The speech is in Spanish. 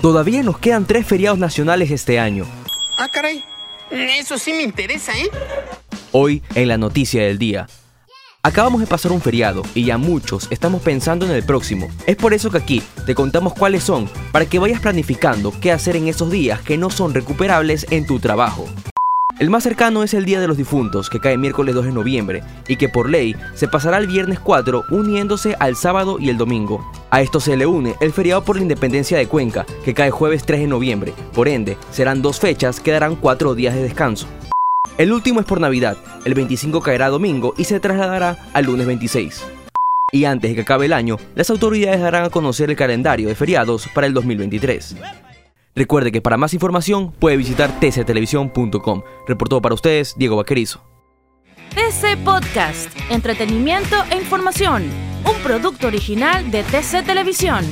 Todavía nos quedan tres feriados nacionales este año. Ah, caray. Eso sí me interesa, ¿eh? Hoy, en la noticia del día. Acabamos de pasar un feriado y ya muchos estamos pensando en el próximo. Es por eso que aquí te contamos cuáles son, para que vayas planificando qué hacer en esos días que no son recuperables en tu trabajo. El más cercano es el Día de los Difuntos, que cae miércoles 2 de noviembre, y que por ley se pasará el viernes 4 uniéndose al sábado y el domingo. A esto se le une el feriado por la independencia de Cuenca, que cae jueves 3 de noviembre, por ende, serán dos fechas que darán cuatro días de descanso. El último es por Navidad, el 25 caerá domingo y se trasladará al lunes 26. Y antes de que acabe el año, las autoridades darán a conocer el calendario de feriados para el 2023. Recuerde que para más información puede visitar tctelevisión.com. Reportó para ustedes Diego Vaquerizo. TC Podcast, entretenimiento e información, un producto original de TC Televisión.